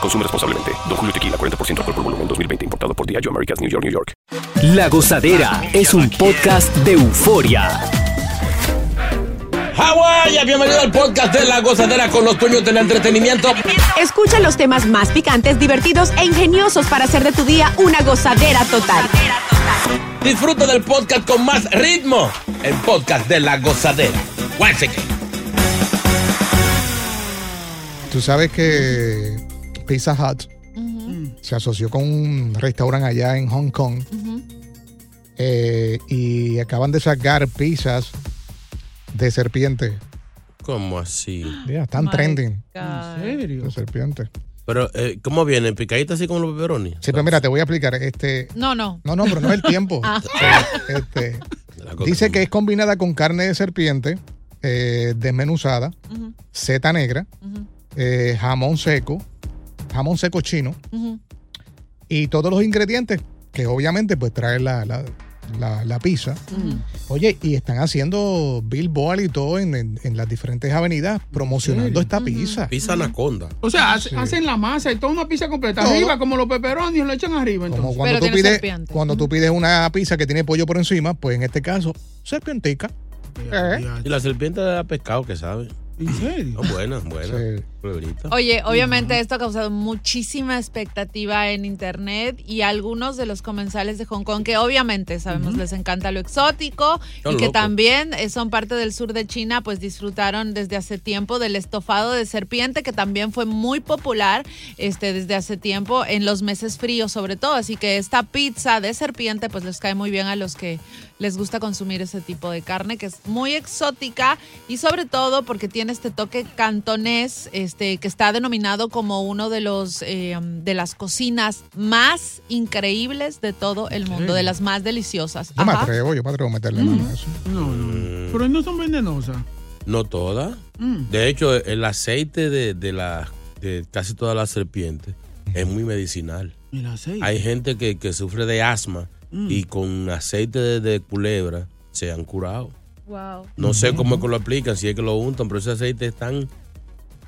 Consume responsablemente. Don Julio Tequila, 40% alcohol por volumen, 2020. Importado por Diageo Americas, New York, New York. La Gozadera es un podcast de euforia. Hawái, bienvenido al podcast de La Gozadera con los dueños del entretenimiento. Escucha los temas más picantes, divertidos e ingeniosos para hacer de tu día una gozadera total. Disfruta del podcast con más ritmo. El podcast de La Gozadera. Guáchate. Tú sabes que Pizza Hut se asoció con un restaurante allá en Hong Kong eh, y acaban de sacar pizzas de serpiente. ¿Cómo así? Ya, están My trending God. de serpiente. Pero, eh, ¿cómo vienen? ¿Picaditas así como los pepperoni? Sí, pero mira, te voy a explicar. Este, No, no. no, no, pero no es el tiempo. Ah. Este, cosa dice que es combinada con carne de serpiente eh, desmenuzada, seta negra, eh, jamón seco, jamón seco chino y todos los ingredientes que obviamente pues trae la, la, la- la pizza. Oye, y están haciendo billboard y todo en, en- en las diferentes avenidas promocionando esta pizza. Pizza anaconda. O sea, hace- Sí. hacen la masa y toda una pizza completa. Todo. Arriba, como los peperonis, lo echan arriba. Como Entonces. cuando, Pero tú pides, cuando tú pides una pizza que tiene pollo por encima, pues en este caso, serpientica. Eh. Y la serpiente da pescado, que sabe. ¿En serio? Son buenas, buenas. Sí. Oye, obviamente esto ha causado muchísima expectativa en internet y algunos de los comensales de Hong Kong que obviamente sabemos les encanta lo exótico y que locos. también eh, son parte del sur de China, pues disfrutaron desde hace tiempo del estofado de serpiente que también fue muy popular este desde hace tiempo en los meses fríos sobre todo, así que esta pizza de serpiente pues les cae muy bien a los que les gusta consumir ese tipo de carne que es muy exótica y sobre todo porque tiene este toque cantonés este que está denominado como uno de los eh, de las cocinas más increíbles de todo el mundo de las más deliciosas Yo me atrevo, yo me atrevo a meterle mano a eso. No, no. Pero no son venenosas. No todas. Mm. De hecho, el aceite de, de, la, de casi todas las serpientes es muy medicinal. El aceite. Hay gente que, que sufre de asma y con aceite de, de culebra se han curado. Wow. No sé cómo es que lo aplican, si es que lo untan, pero ese aceite es tan,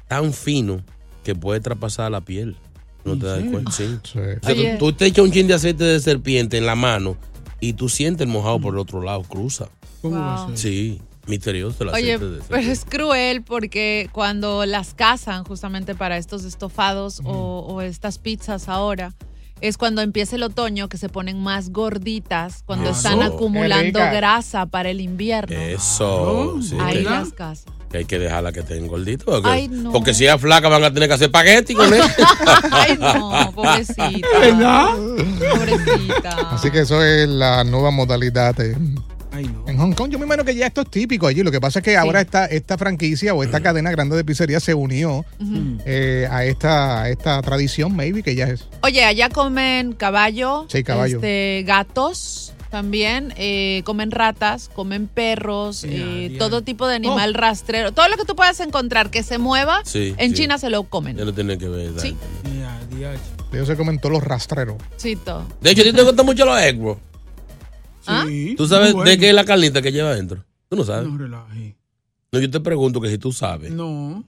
tan fino que puede traspasar la piel. No te das cuenta, sí. Sí. O sea, tú, tú te echas un chin de aceite de serpiente en la mano y tú sientes el mojado por el otro lado, cruza. ¿Cómo va a Wow. Sí, misterioso el Oye, aceite de pero es cruel porque cuando las cazan justamente para estos estofados o, o estas pizzas ahora, es cuando empieza el otoño que se ponen más gorditas, cuando Eso. están acumulando grasa para el invierno. Eso, Claro. sí, Ahí las cazan. que hay que dejarla que estén gorditos. Porque, Ay, no. porque si es flaca van a tener que hacer espagueti con él. Ay, no, pobrecita. ¿Verdad? Pobrecita. Así que eso es la nueva modalidad eh. En Hong Kong. Yo me imagino que ya esto es típico allí. Lo que pasa es que ahora esta, esta franquicia o esta cadena grande de pizzería se unió eh, a, esta, a esta tradición, maybe, que ya es. Oye, allá comen caballo, Sí, caballo. este, gatos también, eh, comen ratas, comen perros, eh, todo tipo de animal rastrero, todo lo que tú puedas encontrar que se mueva, Sí, en sí. China se lo comen. Ya no tienen que ver. Sí. Diache. Ellos se comen todos los rastreros. Sí, todo. De hecho, a ti te gustan mucho los egg rolls. ¿Ah? Sí. ¿Tú sabes Bueno. de qué es la carnita que lleva adentro? Tú no sabes. No relaje. No, yo te pregunto que si tú sabes. No.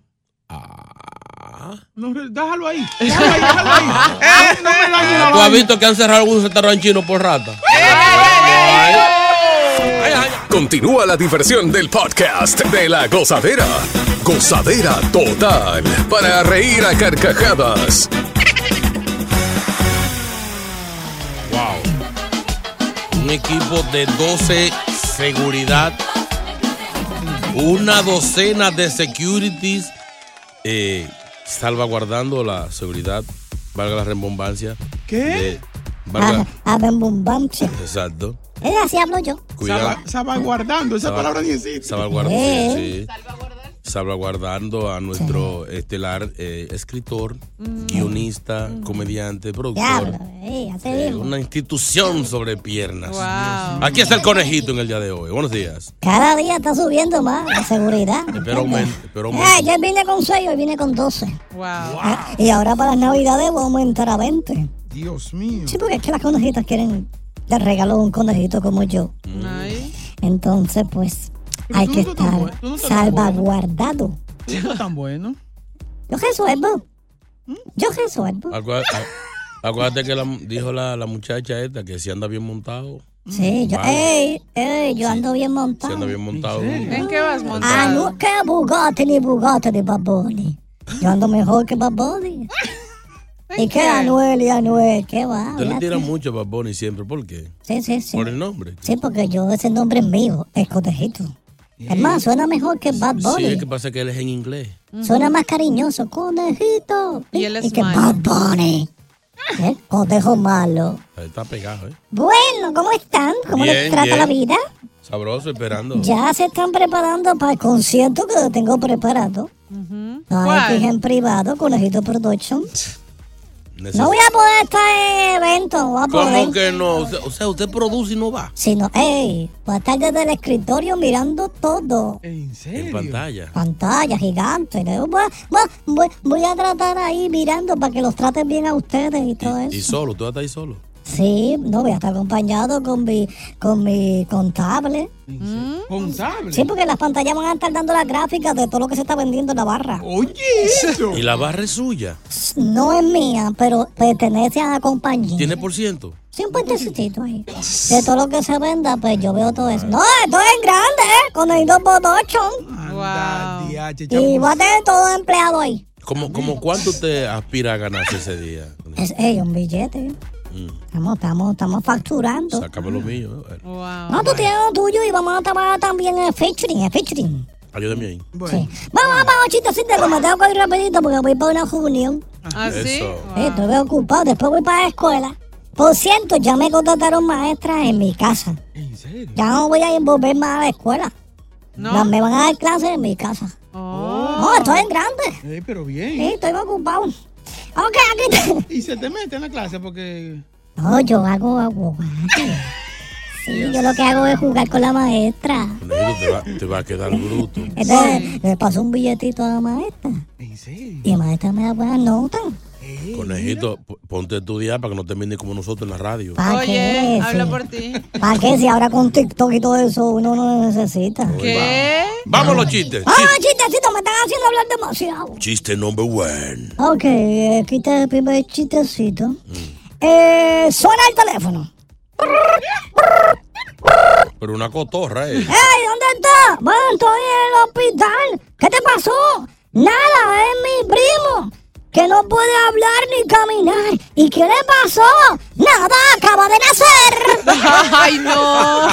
Ah. No, déjalo ahí. Déjalo ahí, déjalo ahí. No, no me dañe la ¿Tú has visto que han cerrado algunos restaurantes chinos por rata? Continúa la diversión del podcast de la gozadera. Gozadera total. Para reír a carcajadas. Un equipo de 12 seguridad, una docena de securities eh, salvaguardando la seguridad, valga la rembombancia. ¿Qué? de- valga- A, a Bembumbancia. exacto. Es así hablo yo. Cuidado. Salvaguardando, esa Salva- palabra ni existe. Salvaguardando, Eh. sí. Salvaguardando a nuestro estelar eh, escritor, guionista, comediante, productor. Diablo, eh, Eh, una institución sobre piernas. Wow. Aquí está el conejito en el día de hoy. Buenos días. Cada día está subiendo más la seguridad. Espero aumente. Eh, aumente. ayer vine con 6, hoy vine con 12. Wow. Ah, Y ahora para las navidades voy a aumentar a 20. Dios mío. Sí, porque es que las conejitas quieren dar regalo a un conejito como yo. Entonces, pues, Pero hay que no estar bueno, no salvaguardado. No está tan bueno. Yo resuelvo. Yo resuelvo. Acuérdate, acuérdate que la- dijo la, la muchacha esta que si anda bien montado. Sí, yo, ey, ey, yo ando bien Si montado. anda bien montado. ¿En qué vas Ah, montado? no, que Bugatti ni Bugatti ni Bad Bunny. Yo ando mejor que Bad Bunny. ¿Y qué Anuel y Anuel? ¿Qué va? Usted le tira mucho a Bad Bunny siempre. ¿Por qué? Sí, sí, sí. Por el nombre. Sí, porque yo, ese nombre es mío, el conejito. Es más, suena mejor que Bad Sí, Bunny. es que pasa que él es en inglés. Suena más cariñoso, conejito. Y él es que malo. Bad Bunny. ¿Eh? Conejo malo. Ahí Está pegado, ¿eh? Bueno, ¿cómo están? ¿Cómo les trata bien. la vida? Sabroso, esperando. Ya se están preparando para el concierto que tengo preparado. Ay, ¿Cuál? que es en privado, Conejito Production. No voy a poder estar en evento, no voy a poder. ¿Cómo que no? O sea, usted produce y no va. Sino, ey, voy a estar desde el escritorio mirando todo. ¿En En serio? pantalla. Pantalla gigante. ¿no? Voy, voy- voy- voy a tratar ahí mirando para que los traten bien a ustedes y todo Y, y eso. solo, tú vas a estar ahí solo. Sí, no, voy a estar acompañado con mi, con mi contable. Contable. Sí, porque las pantallas van a estar dando las gráficas de todo lo que se está vendiendo en la barra. Oye, eso. Y la barra es suya. No es mía, pero pertenece a la compañía. ¿Tiene por ciento? Sí, un puentecito ahí. De todo lo que se venda, pues yo veo todo eso. No, esto es en grande, ¿eh? Con el 2 Anda, Wow. Y voy a tener todo empleado ahí. ¿Cómo, cómo cuánto usted aspira a ganarse ese día? Es, ey, un billete. Estamos, estamos, estamos facturando. sácame lo mío. eh. Wow. No, tú tienes lo tuyo y vamos a trabajar también en el featuring, el featuring. Ayúdame ahí. Bueno, Sí. Vamos, vamos, chistecito, que me tengo que ir rapidito porque voy para una reunión. ¿Ah, sí? Eso. Eh, Estoy ocupado, después voy para la escuela. Por cierto, ya me contrataron maestras en mi casa. ¿en serio? Ya no voy a envolver más a la escuela. ¿No? Ya me van a dar clases en mi casa. Oh. No, estoy en grande. Eh, pero bien. Sí, estoy ocupado. Ok, aquí está. Y se te mete en la clase porque. No, yo hago abogado. Sí, yo lo que hago es jugar con la maestra. Conejito, te va, te va a quedar bruto. Entonces, le paso un billetito a la maestra. ¿En serio? Y la maestra me da buenas notas. Conejito, ponte a estudiar para que no termine como nosotros en la radio. ¿Para Oye, qué? habla por ti. ¿Para qué? Si ahora con TikTok y todo eso uno no lo necesita. ¿Qué? Vamos los chistes. Ah, Chis- chistecito, me están haciendo hablar demasiado. Chiste number one. Ok, aquí está el primer chistecito. Eh, suena el teléfono. Pero una cotorra, ¿eh? ¡Ey, ¿dónde está? Bueno, estoy en el hospital. ¿Qué te pasó? Nada, es mi primo. Que no puede hablar ni caminar. ¿Y qué le pasó? Nada, acaba de nacer. Ay, no.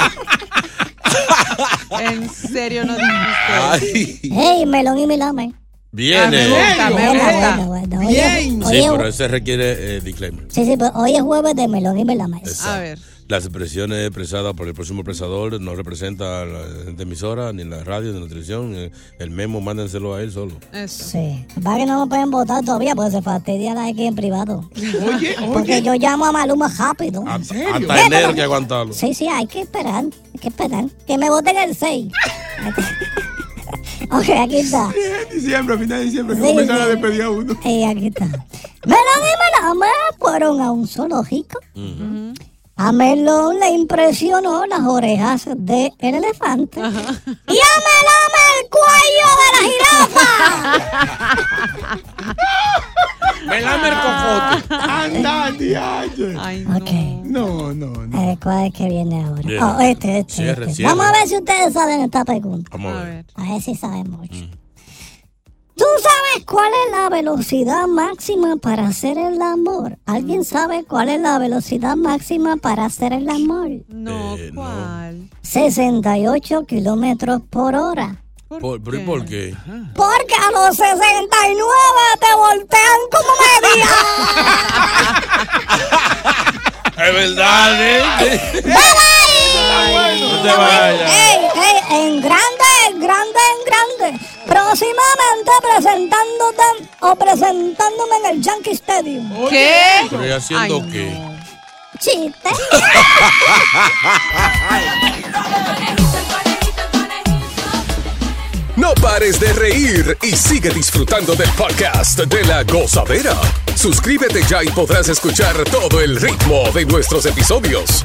En serio no dijiste. Ay, ¡Ey, melón y milame! Ah, me viene. gusta, me gusta. Oye, Bien. Sí, pero ese requiere eh, disclaimer. sí, sí, pero hoy es jueves de melón y milame. A ver. Las expresiones expresadas por el próximo expresador no representan a la gente emisora, ni la radio, ni la televisión. El memo, mándenselo a él solo. Eso. Sí. Va que no me pueden votar todavía porque se fastidia la X en privado. Oye, Porque oye. yo llamo a Maluma rápido. Hasta, serio? hasta enero hay que aguantarlo. Sí, sí, hay que esperar. Hay que esperar. Que me voten el 6. ok, aquí está. En diciembre, a final de diciembre, que Sí, comienzan a sí. despedir a uno. Y aquí está. Melón y Melame fueron a un zoológico. A Melón le impresionó las orejas del elefante. Y a Melame el cuello de la jirafa. Me lame el cocote. Anda, diache. Ay, no. ok. No, no, no. Eh, ¿Cuál es que viene ahora? Oh, este, este, Cierre, este. cierre. Vamos a ver si ustedes saben esta pregunta. Vamos A ver. ver. A ver si saben mucho. ¿Tú sabes cuál es la velocidad máxima para hacer el amor? ¿Alguien sabe cuál es la velocidad máxima para hacer el amor? No, Eh, no. ¿cuál? 68 kilómetros por hora. ¿Por, pero ¿y por qué? Porque a los 69 te voltean como media. Es verdad, ¿eh? No te vayas. ¡Ey, ey! En grande, en grande, en grande. Próximamente presentándote o presentándome en el Yankee Stadium. ¿Qué? ¿Pero y haciendo Ay, qué? no. Chiste. No pares de reír y sigue disfrutando del podcast de la gozadera. Suscríbete ya y podrás escuchar todo el ritmo de nuestros episodios.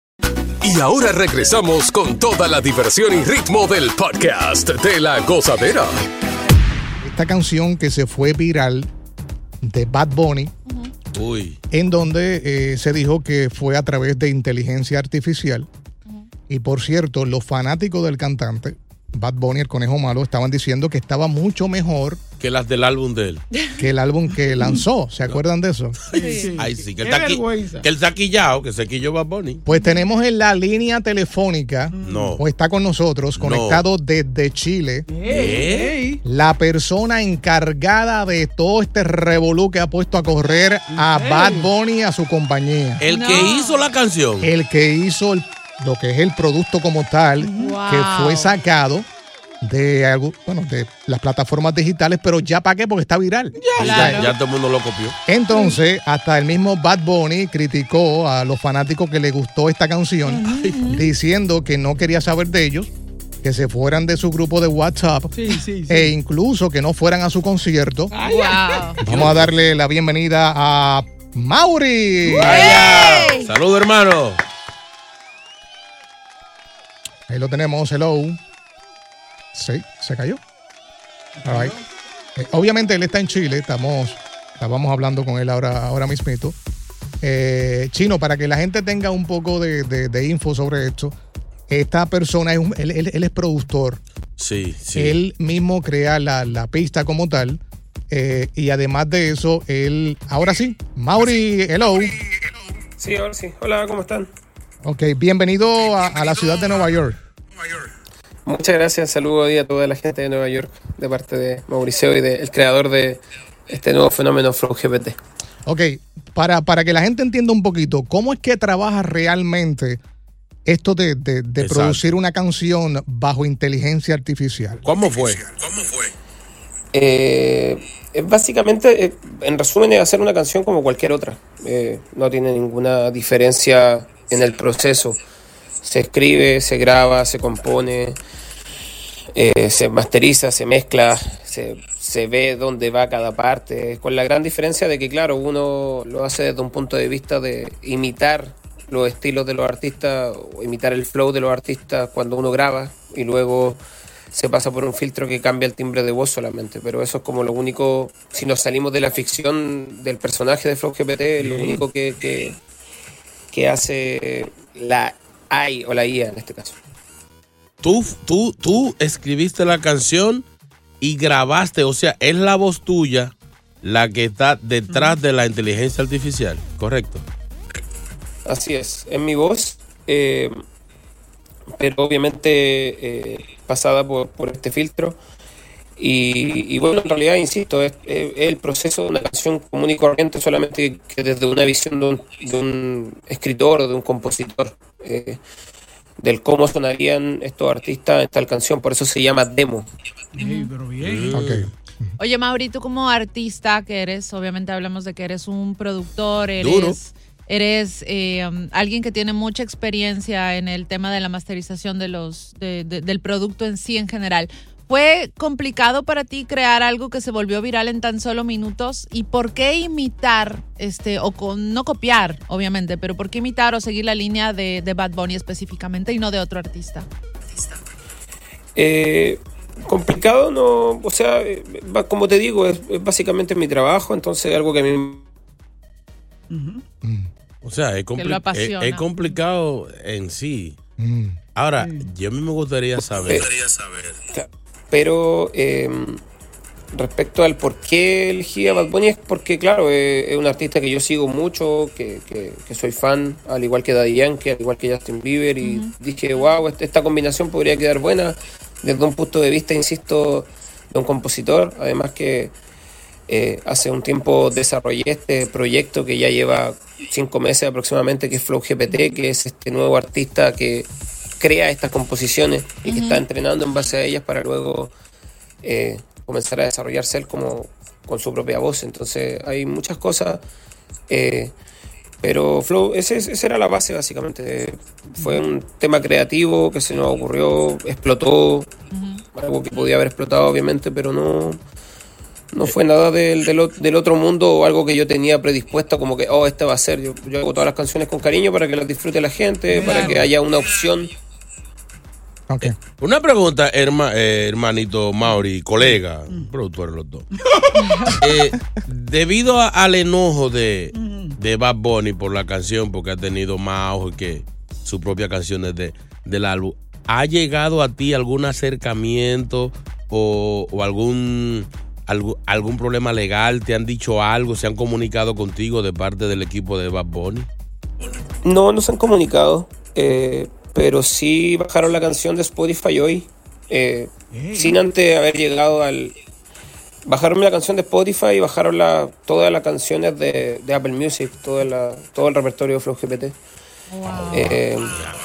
Y ahora regresamos con toda la diversión y ritmo del podcast de la gozadera. Esta canción que se fue viral de Bad Bunny, Uy. en donde eh, se dijo que fue a través de inteligencia artificial. Y por cierto, los fanáticos del cantante, Bad Bunny, el conejo malo, estaban diciendo que estaba mucho mejor Que las del álbum de él. que el álbum que lanzó. ¿Se acuerdan de eso? Ay, sí, que él Qué está, qui- vergüenza. que que se quilló Bad Bunny. Pues tenemos en la línea telefónica, No. o está con nosotros, No. conectado desde Chile, ¿Eh? la persona encargada de todo este revolú que ha puesto a correr a Bad Bunny y a su compañía. El No. que hizo la canción. El que hizo el- lo que es el producto como tal, Wow. que fue sacado de, algo- bueno, de las plataformas digitales, pero ya para qué, porque está viral. Claro. Ya todo el mundo lo copió. Entonces, hasta el mismo Bad Bunny criticó a los fanáticos que le gustó esta canción, diciendo que no quería saber de ellos, que se fueran de su grupo de WhatsApp Sí, sí, sí. e incluso que no fueran a su concierto. Wow. Vamos a darle la bienvenida a Mauri. Vaya. Saludos, hermano. Ahí lo tenemos, hello. Sí, se cayó. All right. Eh, obviamente él está en Chile, estamos, estábamos hablando con él ahora, ahora mismito. Eh, Chino, para que la gente tenga un poco de, de- de info sobre esto, esta persona es un- él, él- él es productor. Sí, sí. Él mismo crea la, la pista como tal. eh, y además de eso, él. Ahora sí, Mauri, hello. Sí, ahora sí. Hola, ¿cómo están? Ok, bienvenido a, a la ciudad de Nueva York. Muchas gracias. Saludo a toda la gente de Nueva York de parte de Mauricio y del creador de este nuevo fenómeno Flow GPT. Ok, para, para que la gente entienda un poquito, ¿cómo es que trabaja realmente esto de, de- de producir una canción bajo inteligencia artificial? ¿Cómo fue? Eh, es básicamente, eh, en resumen, es hacer una canción como cualquier otra. Eh, no tiene ninguna diferencia en el proceso. Se escribe, se graba, se compone, eh, se masteriza, se mezcla, se, se ve dónde va cada parte. Con la gran diferencia de que, claro, uno lo hace desde un punto de vista de imitar los estilos de los artistas, o imitar el flow de los artistas cuando uno graba y luego se pasa por un filtro que cambia el timbre de voz solamente, pero eso es como lo único, si nos salimos de la ficción del personaje de Flow GPT, lo único que, que, que hace la AI o la IA en este caso. Tú, tú, tú escribiste la canción y grabaste, o sea, es la voz tuya la que está detrás de la inteligencia artificial, ¿correcto? Así es, en mi voz, eh, pero obviamente eh, pasada por, por este filtro. Y, y bueno, en realidad, insisto, es, es el proceso de una canción común y corriente, solamente que desde una visión de un, de un escritor o de un compositor, eh, del cómo sonarían estos artistas en tal canción, por eso se llama demo. pero bien. Oye, Mauri, tú como artista que eres, obviamente hablamos de que eres un productor, eres, Duro. eres eh, um, alguien que tiene mucha experiencia en el tema de la masterización de los, de- de- del producto en sí en general. ¿Fue complicado para ti crear algo que se volvió viral en tan solo minutos? ¿Y por qué imitar, este, o con, no copiar, obviamente, pero por qué imitar o seguir la línea de, de Bad Bunny específicamente y no de otro artista? Eh, complicado, no, o sea, eh, como te digo, es, es básicamente mi trabajo, entonces algo que a mí O sea, es, compli- es- es complicado en sí. Ahora, yo a mí me gustaría saber. Pero eh, respecto al por qué elegí a Bad Bunny es porque, claro, eh, es un artista que yo sigo mucho, que, que- que soy fan, al igual que Daddy Yankee, al igual que Justin Bieber, y dije, wow, este- esta combinación podría quedar buena desde un punto de vista, insisto, de un compositor, además que eh, hace un tiempo desarrollé este proyecto que ya lleva cinco meses aproximadamente, que es Flow GPT, que es este nuevo artista que crea estas composiciones y que está entrenando en base a ellas para luego eh, comenzar a desarrollarse él como con su propia voz. Entonces hay muchas cosas, eh, pero Flow, ese, esa era la base básicamente. Fue un tema creativo que se nos ocurrió, explotó, algo que podía haber explotado obviamente, pero no... No fue nada del, del, otro mundo o algo que yo tenía predispuesto como que, oh, este va a ser. Yo, yo hago todas las canciones con cariño para que las disfrute la gente, para que haya una opción. Una pregunta, herma- eh, hermanito Mauri, colega, productores los dos. Eh, debido a- al enojo de, de Bad Bunny por la canción, porque ha tenido más auge que su propia canción desde del álbum, ¿ha llegado a ti algún acercamiento o, o algún, algún algún problema legal? ¿Te han dicho algo? ¿Se han comunicado contigo de parte del equipo de Bad Bunny? No, no se han comunicado, eh, pero sí bajaron la canción de Spotify hoy, eh, sin antes haber llegado al... Bajaron la canción de Spotify y bajaron la, todas las canciones de, de Apple Music, toda la, todo el repertorio de Flow GPT. Eh,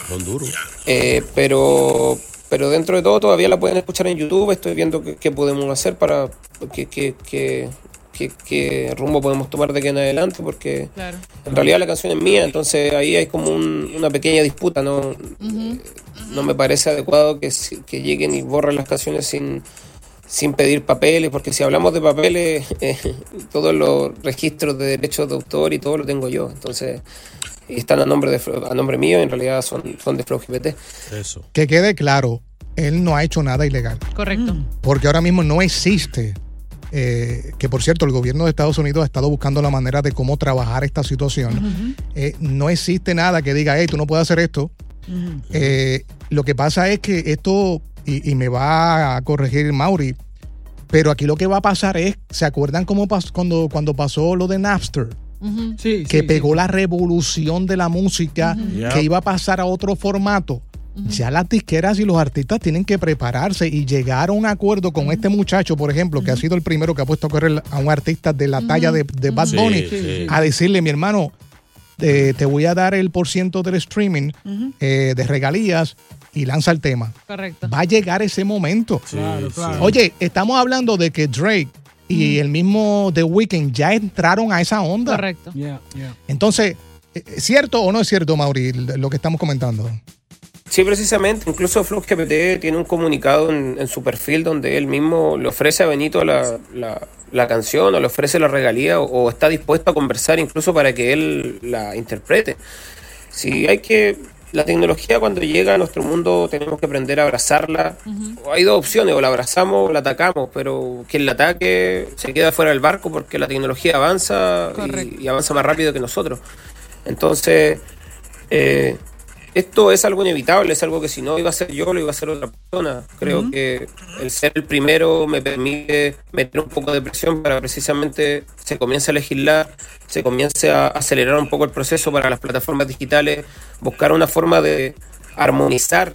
Son duros. eh, pero, pero dentro de todo todavía la pueden escuchar en YouTube. Estoy viendo qué, podemos hacer para qué, qué, qué- qué- qué rumbo podemos tomar de aquí en adelante, porque Claro. en realidad la canción es mía, entonces ahí hay como un- una pequeña disputa. No, no me parece adecuado que, que lleguen y borren las canciones sin, sin pedir papeles, porque si hablamos de papeles, eh, todos los registros de derechos de autor y todo lo tengo yo. Entonces, y están a nombre de a nombre mío, y en realidad son, son de Flow GPT. Eso. Que quede claro, él no ha hecho nada ilegal. Correcto. Porque ahora mismo no existe. Eh, que por cierto, el gobierno de Estados Unidos ha estado buscando la manera de cómo trabajar esta situación. Eh, no existe nada que diga, hey, tú no puedes hacer esto. Eh, lo que pasa es que esto, y, y me va a corregir Mauri, pero aquí lo que va a pasar es, ¿se acuerdan cómo pas- cuando, cuando pasó lo de Napster? que pegó la revolución de la música, que iba a pasar a otro formato. Ya las disqueras y los artistas tienen que prepararse y llegar a un acuerdo con este muchacho, por ejemplo, que ha sido el primero que ha puesto a correr a un artista de la talla de, de Bad Bunny, sí, sí. a decirle, mi hermano, eh, te voy a dar el por ciento del streaming, eh, de regalías, y lanza el tema. Correcto. Va a llegar ese momento. Claro, claro. Oye, estamos hablando de que Drake y el mismo The Weeknd ya entraron a esa onda. Correcto. Yeah, yeah. Entonces, ¿es ¿cierto o no es cierto, Mauri, lo que estamos comentando? Sí, precisamente. Incluso Flow GPT tiene un comunicado en, en su perfil donde él mismo le ofrece a Benito la, la- la canción o le ofrece la regalía o, o está dispuesto a conversar incluso para que él la interprete. Si hay que... La tecnología cuando llega a nuestro mundo tenemos que aprender a abrazarla. Hay dos opciones, o la abrazamos o la atacamos, pero quien la ataque se queda fuera del barco porque la tecnología avanza y, y avanza más rápido que nosotros. Entonces, eh, esto es algo inevitable, es algo que si no iba a ser yo, lo iba a hacer otra persona. Creo que el ser el primero me permite meter un poco de presión para precisamente se comience a legislar, se comience a acelerar un poco el proceso para las plataformas digitales, buscar una forma de armonizar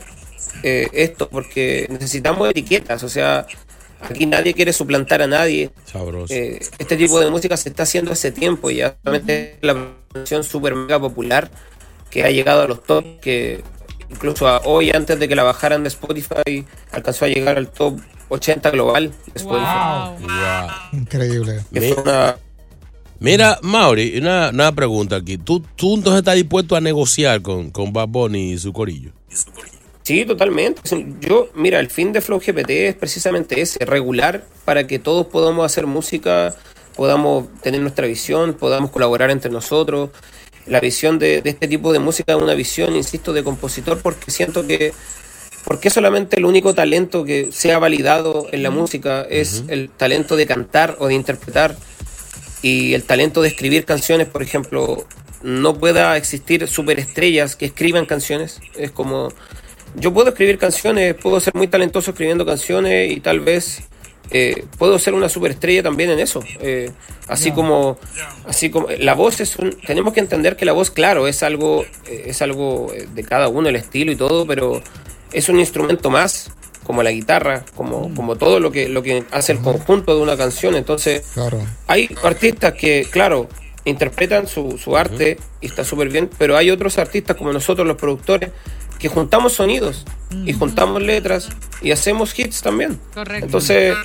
eh, esto porque necesitamos etiquetas, o sea, aquí nadie quiere suplantar a nadie. Sabroso. Eh, este tipo de música se está haciendo hace tiempo y ya es la canción super mega popular que ha llegado a los top, que incluso a- hoy antes de que la bajaran de Spotify alcanzó a llegar al top 80 global de Spotify. Increíble. Una- Mira, Mauri, una, una pregunta aquí. ¿Tú, ¿Tú entonces estás dispuesto a negociar con, con Bad Bunny y su corillo? Sí, totalmente. Yo, mira, el fin de Flow GPT es precisamente ese, regular para que todos podamos hacer música, podamos tener nuestra visión, podamos colaborar entre nosotros. La visión de, de este tipo de música es una visión, insisto, de compositor porque siento que porque solamente el único talento que sea validado en la música es el talento de cantar o de interpretar. Y el talento de escribir canciones, por ejemplo, no pueda existir superestrellas que escriban canciones. Es como, yo puedo escribir canciones, puedo ser muy talentoso escribiendo canciones y tal vez eh, puedo ser una superestrella también en eso. Eh, así como, así como la voz es un, tenemos que entender que la voz, claro, es algo, eh, es algo eh, de cada uno, el estilo y todo, pero es un instrumento más como la guitarra, como, como todo lo que, lo que hace el conjunto de una canción. Entonces, Claro. hay artistas que, claro, interpretan su, su arte y está súper bien, pero hay otros artistas como nosotros, los productores, que juntamos sonidos y juntamos letras y hacemos hits también. Correcto. Entonces,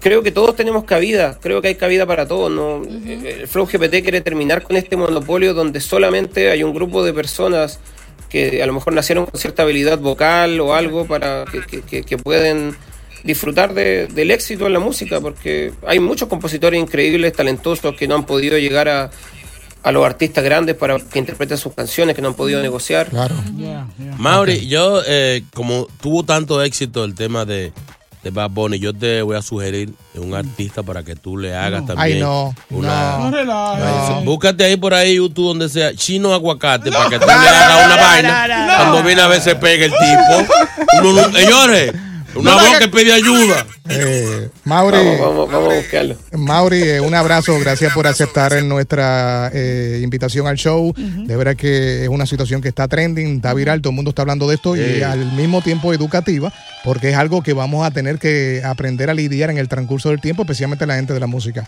creo que todos tenemos cabida, creo que hay cabida para todos. ¿no? Eh, El Flow GPT quiere terminar con este monopolio donde solamente hay un grupo de personas que a lo mejor nacieron con cierta habilidad vocal o algo para que, que- que- que pueden disfrutar de- del éxito en la música, porque hay muchos compositores increíbles, talentosos, que no han podido llegar a, a los artistas grandes para que interpreten sus canciones, que no han podido negociar. Claro. Mauri, yo, eh, como tuvo tanto éxito el tema de, de Bad Bunny, yo te voy a sugerir un artista para que tú le hagas también. Ay, no. Una, No relajes. Ay, Búscate ahí por ahí YouTube donde sea chino aguacate para que tú le hagas una vaina. Cuando viene a ver se pega el tipo. Uno no- señores, una voz que pide ayuda. Eh, Mauri, Vamos, vamos, vamos a buscarlo. Mauri, eh, un abrazo, gracias por aceptar nuestra eh, invitación al show. De verdad que es una situación que está trending, está viral, todo el mundo está hablando de esto y al mismo tiempo educativa, porque es algo que vamos a tener que aprender a lidiar en el transcurso del tiempo, especialmente la gente de la música.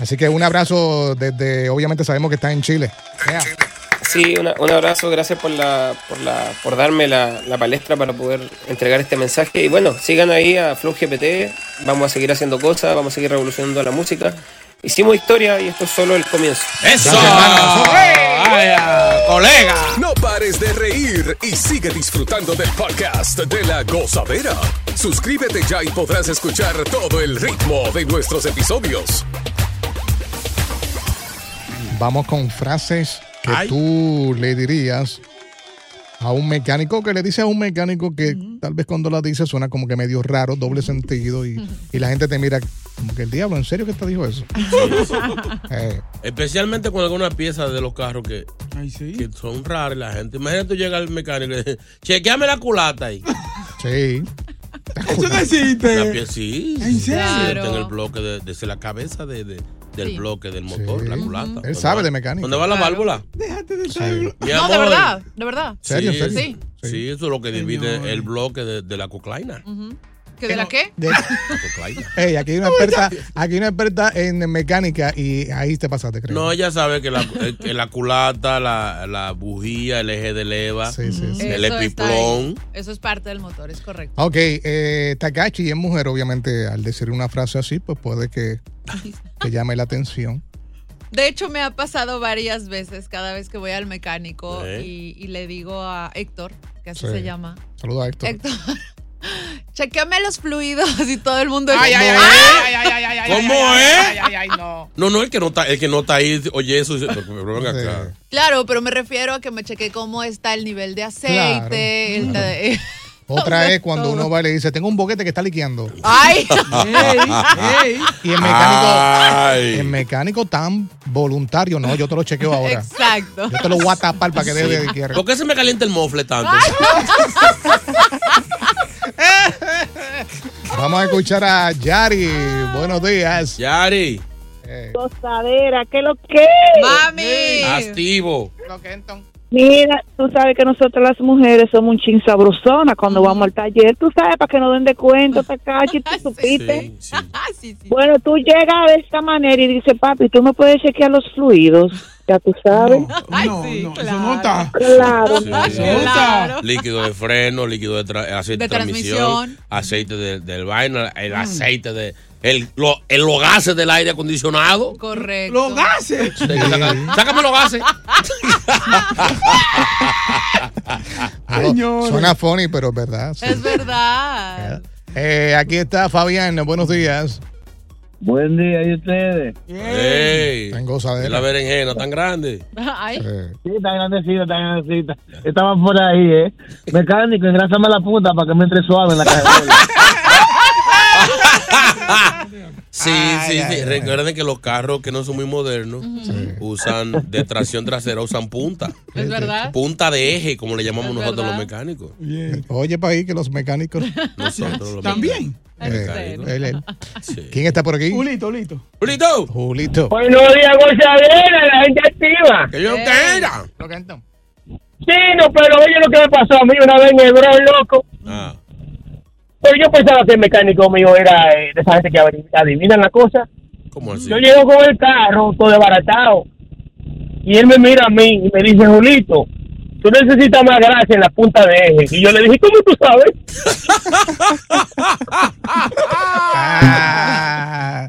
Así que un abrazo desde, obviamente sabemos que está en Chile. Yeah. Sí, una- un abrazo, gracias por la, por la, por darme la, la palestra para poder entregar este mensaje. Y bueno, sigan ahí a Flow GPT, vamos a seguir haciendo cosas, vamos a seguir revolucionando la música. Hicimos historia y esto es solo el comienzo. ¡Eso! ¡Vaya, colega! No pares de reír y sigue disfrutando del podcast de la gozadera. Suscríbete ya y podrás escuchar todo el ritmo de nuestros episodios. Vamos con frases que Ay. tú le dirías a un mecánico, que le dice a un mecánico que tal vez cuando la dice suena como que medio raro, doble sentido, y, y la gente te mira como que el diablo, ¿en serio que te dijo eso? Eh, Especialmente con algunas piezas de los carros que, Ay, sí. que son raras la gente. Imagínate tú llega al mecánico y le dice, chequeame la culata ahí. sí. Eso no La existe. pieza, sí. ¿En sí, serio? siente En el bloque, de, desde la cabeza de, de- del Sí. bloque del motor, Sí. la culata. Él ¿Dónde sabe va- de mecánica. ¿Dónde va la Claro. válvula? Déjate de Sí. estar. Mi No, de verdad, de verdad. ¿Serio, Sí, serio? Sí. Sí, eso es lo que divide Señor. el bloque de, de la coclaina. ¿Que de la qué? De-. Ey, aquí hay una experta, aquí hay una experta en mecánica y ahí te pasaste, creo. No, ella sabe que la, eh, que la culata, la, la bujía, el eje de leva, Sí, sí, sí. el epiplón. Eso es parte del motor, es correcto. Ok, eh, Takachi es mujer, obviamente, al decir una frase así, pues puede que, que llame la atención. De hecho, me ha pasado varias veces cada vez que voy al mecánico ¿Eh? y, y le digo a Héctor, que así Sí. se llama. Saluda a Héctor. Héctor, chequeame los fluidos y todo el mundo. Ay, ay, ay, ¿Cómo ay, es? ay, ay, ay, ay, ay, ¿Cómo ay, es? Ay, ay, ay, no. No, no, el que no está, el que no está ahí, oye eso, dice, pero venga acá. Claro, pero me refiero a que me cheque cómo está el nivel de aceite. el de- Otra es cuando uno va y le dice, tengo un boquete que está liqueando. Ay, Ey, ey. Y el mecánico, Ay. el mecánico tan voluntario, no, yo te lo chequeo ahora. exacto. Yo te lo voy a tapar para que deje de izquierda. ¿Por qué se me calienta el mofle tanto? Vamos a escuchar a Yari. Buenos días. Yari, Eh, Gozadera, ¿qué lo que? Mami. activo. Lo que entonces. Mira, tú sabes que nosotros las mujeres somos un chin sabrosona cuando vamos al taller. Tú sabes, para que nos den de cuento, te cachi, tú supiste. Bueno, tú llegas de esta manera y dices, papi, tú me puedes chequear los fluidos. Ya tú sabes. No, no, eso no está. Claro. Sí. Claro. Líquido de freno, líquido de tra- aceite de, De transmisión, transmisión. aceite de- del vaina, el aceite de. El, lo, el- los gases del aire acondicionado. Correcto. Los gases. Sí, saca- sácame los gases. No, Señores. suena funny, pero es verdad. sí. Es verdad. Eh, aquí está Fabián, buenos días. Buen día, ¿y ustedes? Ey, En gozadera. la berenjena tan grande. Ay. Sí, está grandecita, está grandecita. Estaba por ahí, ¿eh? Mecánico, engrásame la punta para que me entre suave en la cajuela. Sí, sí, sí. Recuerden que los carros que no son muy modernos usan de tracción trasera, usan punta. Es verdad. Punta de eje, como le llamamos nosotros verdad. los mecánicos. Bien. Oye, para ahí que los mecánicos. Nosotros los También. Eh, mecánicos. él, él. Sí. ¿Quién está por aquí? Ulito, Ulito. Julito, Julito. Buenos días, gozadera, la gente activa. que yo Ey. quiera. Lo canto. Sí, no, pero oye lo que me pasó a mí una vez en el bron, loco. Ah, Pero yo pensaba que el mecánico mío era eh, de esa gente que adiv- adivinan la cosa. ¿cómo así? Yo llego con el carro todo desbaratado. Y él me mira a mí y me dice, Julito, tú necesitas más gracia en la punta de eje. Y yo le dije, ¿cómo tú sabes?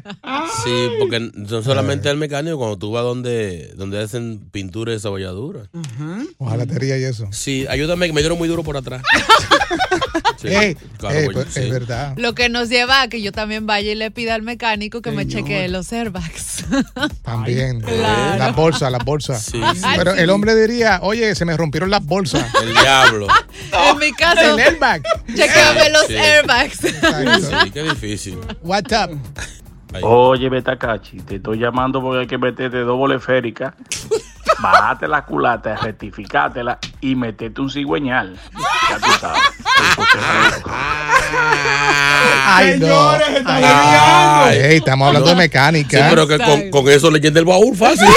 Sí, porque no solamente el mecánico, cuando tú vas donde, donde hacen pintura y desabolladura. ojalatería y eso. Sí, ayúdame, que me dieron muy duro por atrás. Sí, Ey, claro, ey, pues, sí. Es verdad. Lo que nos lleva a que yo también vaya y le pida al mecánico que me chequee los airbags. También. claro. Las bolsas, las bolsas. Sí, sí. Pero el hombre diría, oye, se me rompieron las bolsas. El diablo. en mi caso, El airbag. chequeame los Sí. airbags. Exacto. Sí, qué difícil. What's up? Ahí. Oye, Betacachi, te estoy llamando porque hay que meterte dos bolas féricas, bajarte la culata, rectificártela y meterte un cigüeñal. Ya tú sabes. Ay, no. Señores, se está Ay, estamos hablando de Sí, mecánica. pero que con, con eso le llena el baúl fácil.